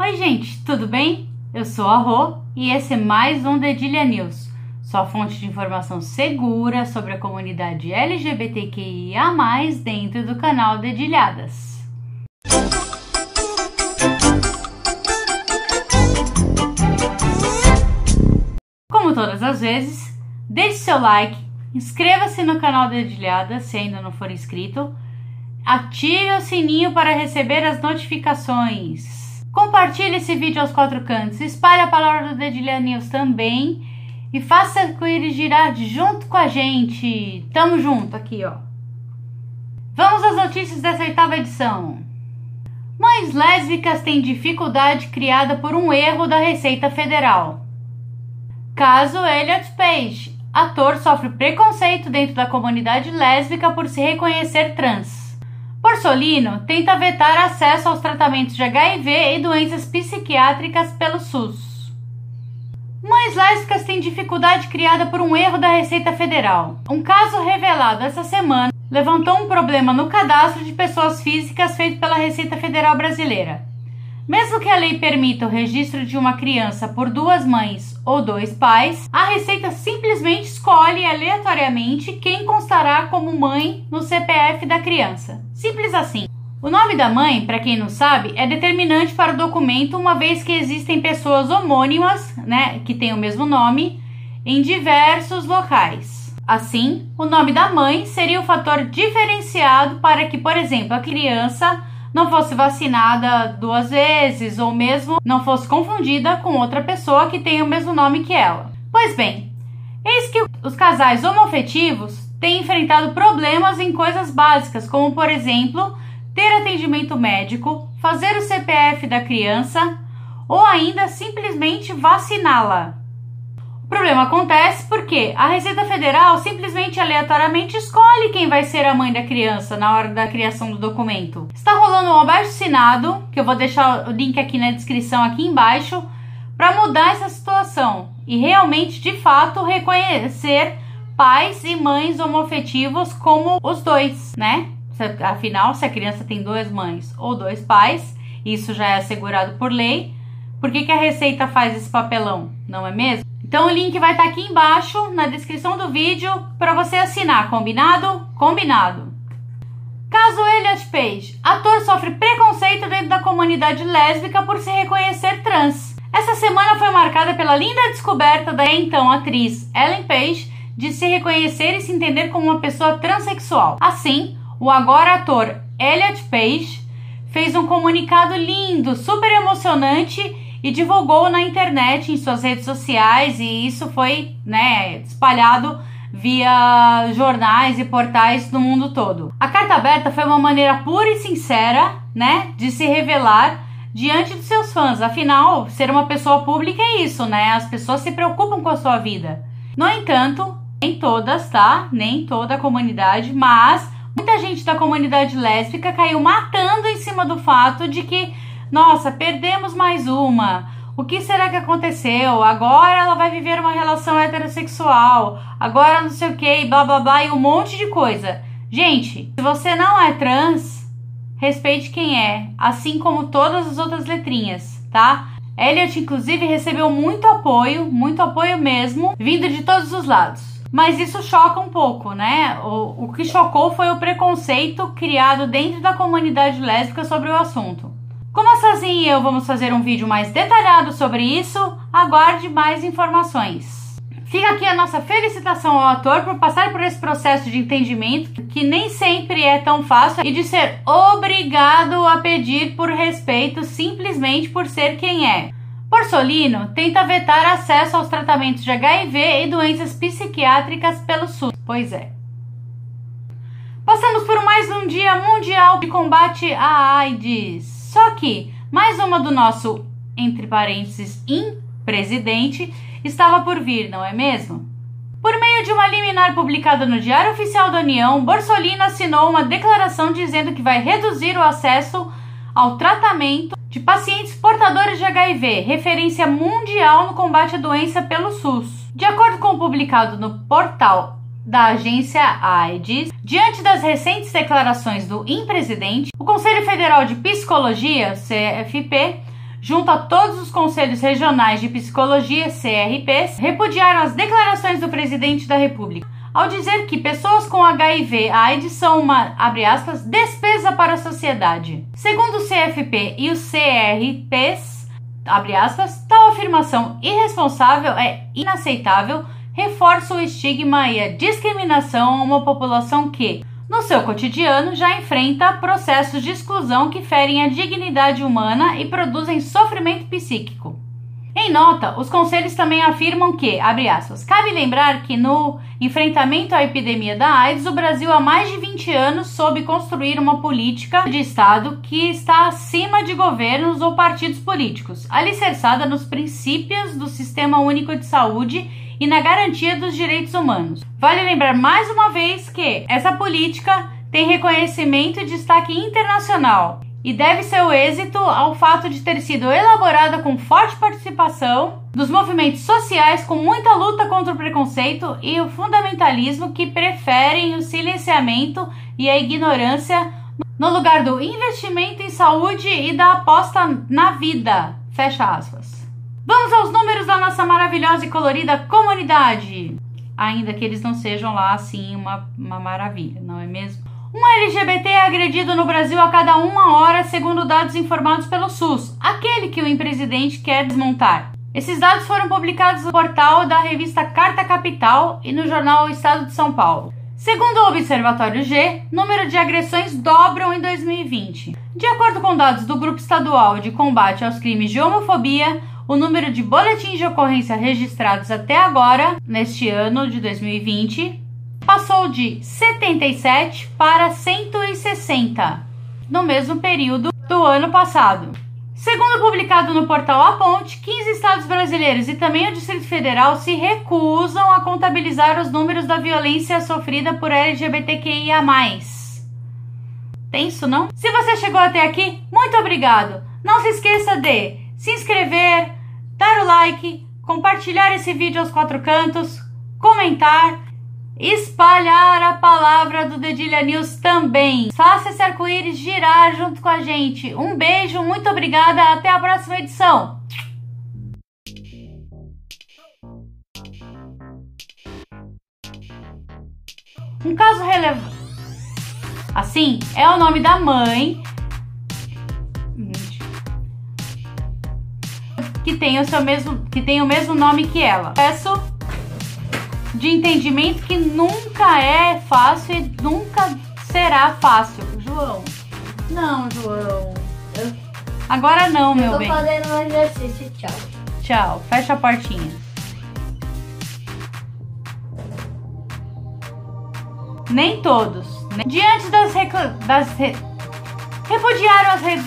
Oi, gente, tudo bem? Eu sou a Rô e esse é mais um Dedilha News, sua fonte de informação segura sobre a comunidade LGBTQIA, dentro do canal Dedilhadas. Como todas as vezes, deixe seu like, inscreva-se no canal Dedilhadas se ainda não for inscrito, ative o sininho para receber as notificações. Compartilhe esse vídeo aos quatro cantos, espalhe a palavra do Dedilha News também e faça com ele girar junto com a gente. Tamo junto aqui, ó. Vamos às notícias dessa oitava edição. Mães lésbicas têm dificuldade criada por um erro da Receita Federal. Caso Elliot Page. Ator sofre preconceito dentro da comunidade lésbica por se reconhecer trans. Porsolino tenta vetar acesso aos tratamentos de HIV e doenças psiquiátricas pelo SUS. Mães lésbicas têm dificuldade criada por um erro da Receita Federal. Um caso revelado essa semana levantou um problema no cadastro de pessoas físicas feito pela Receita Federal Brasileira. Mesmo que a lei permita o registro de uma criança por duas mães ou dois pais, a Receita simplesmente escolhe aleatoriamente quem constará como mãe no CPF da criança. Simples assim. O nome da mãe, para quem não sabe, é determinante para o documento, uma vez que existem pessoas homônimas, né, que têm o mesmo nome, em diversos locais. Assim, o nome da mãe seria o fator diferenciado para que, por exemplo, a criança não fosse vacinada duas vezes ou mesmo não fosse confundida com outra pessoa que tem o mesmo nome que ela. Pois bem, eis que os casais homofetivos têm enfrentado problemas em coisas básicas, como por exemplo, ter atendimento médico, fazer o CPF da criança ou ainda simplesmente vaciná-la. O problema acontece porque a Receita Federal simplesmente aleatoriamente escolhe quem vai ser a mãe da criança na hora da criação do documento. Está rolando um abaixo assinado, que eu vou deixar o link aqui na descrição aqui embaixo, para mudar essa situação e realmente de fato reconhecer pais e mães homofetivos como os dois, né? Afinal, se a criança tem duas mães ou dois pais, isso já é assegurado por lei. Por que, que a Receita faz esse papelão? Não é mesmo? Então o link vai estar tá aqui embaixo na descrição do vídeo para você assinar, combinado? Combinado. Caso Elliot Page, ator sofre preconceito dentro da comunidade lésbica por se reconhecer trans. Essa semana foi marcada pela linda descoberta da então atriz Ellen Page de se reconhecer e se entender como uma pessoa transexual. Assim, o agora ator Elliot Page fez um comunicado lindo, super emocionante e divulgou na internet, em suas redes sociais, e isso foi né, espalhado via jornais e portais do mundo todo. A carta aberta foi uma maneira pura e sincera, né, de se revelar diante dos seus fãs. Afinal, ser uma pessoa pública é isso, né? As pessoas se preocupam com a sua vida. No entanto, nem todas, tá? Nem toda a comunidade, mas muita gente da comunidade lésbica caiu matando em cima do fato de que nossa, perdemos mais uma. O que será que aconteceu? Agora ela vai viver uma relação heterossexual. Agora não sei o que, blá blá blá e um monte de coisa. Gente, se você não é trans, respeite quem é, assim como todas as outras letrinhas, tá? Elliot, inclusive, recebeu muito apoio, muito apoio mesmo, vindo de todos os lados. Mas isso choca um pouco, né? O, o que chocou foi o preconceito criado dentro da comunidade lésbica sobre o assunto. Como a Sozinha e eu vamos fazer um vídeo mais detalhado sobre isso, aguarde mais informações. Fica aqui a nossa felicitação ao ator por passar por esse processo de entendimento que nem sempre é tão fácil e de ser obrigado a pedir por respeito simplesmente por ser quem é. Porsolino tenta vetar acesso aos tratamentos de HIV e doenças psiquiátricas pelo SUS. Pois é. Passamos por mais um dia mundial de combate à AIDS. Só que mais uma do nosso, entre parênteses, impresidente estava por vir, não é mesmo? Por meio de uma liminar publicada no Diário Oficial da União, Borsolino assinou uma declaração dizendo que vai reduzir o acesso ao tratamento de pacientes portadores de HIV, referência mundial no combate à doença pelo SUS. De acordo com o publicado no portal da agência AIDS, diante das recentes declarações do impresidente, o Conselho Federal de Psicologia, CFP, junto a todos os conselhos regionais de psicologia, CRPs, repudiaram as declarações do presidente da República ao dizer que pessoas com HIV AIDS são uma, abre aspas, despesa para a sociedade. Segundo o CFP e os CRPs, abre aspas, tal afirmação irresponsável é inaceitável, reforça o estigma e a discriminação a uma população que, no seu cotidiano, já enfrenta processos de exclusão que ferem a dignidade humana e produzem sofrimento psíquico. Em nota, os conselhos também afirmam que, abre aspas, cabe lembrar que no enfrentamento à epidemia da AIDS, o Brasil há mais de 20 anos soube construir uma política de Estado que está acima de governos ou partidos políticos, alicerçada nos princípios do Sistema Único de Saúde e na garantia dos direitos humanos. Vale lembrar mais uma vez que essa política tem reconhecimento e destaque internacional e deve seu êxito ao fato de ter sido elaborada com forte participação dos movimentos sociais com muita luta contra o preconceito e o fundamentalismo que preferem o silenciamento e a ignorância no lugar do investimento em saúde e da aposta na vida. Fecha aspas. Vamos aos números da nossa maravilhosa e colorida comunidade. Ainda que eles não sejam lá assim uma, uma maravilha, não é mesmo? Um LGBT é agredido no Brasil a cada uma hora, segundo dados informados pelo SUS, aquele que o presidente quer desmontar. Esses dados foram publicados no portal da revista Carta Capital e no jornal Estado de São Paulo. Segundo o Observatório G, o número de agressões dobram em 2020. De acordo com dados do Grupo Estadual de Combate aos Crimes de Homofobia, o número de boletins de ocorrência registrados até agora, neste ano de 2020, passou de 77 para 160 no mesmo período do ano passado. Segundo publicado no portal A Ponte, 15 estados brasileiros e também o Distrito Federal se recusam a contabilizar os números da violência sofrida por LGBTQIA+. Tenso, não? Se você chegou até aqui, muito obrigado! Não se esqueça de se inscrever, dar o like, compartilhar esse vídeo aos quatro cantos, comentar espalhar a palavra do Dedilha News também. Faça esse arco-íris girar junto com a gente. Um beijo, muito obrigada, até a próxima edição. Um caso relevante. Assim, é o nome da mãe que tem o seu mesmo que tem o mesmo nome que ela. Peço de entendimento que nunca é fácil e nunca será fácil. João. Não, João. Eu... Agora não, meu tô bem. Tô fazendo um exercício. Tchau. Tchau. Fecha a portinha. Nem todos. Diante das, recla... das re... repudiaram as redes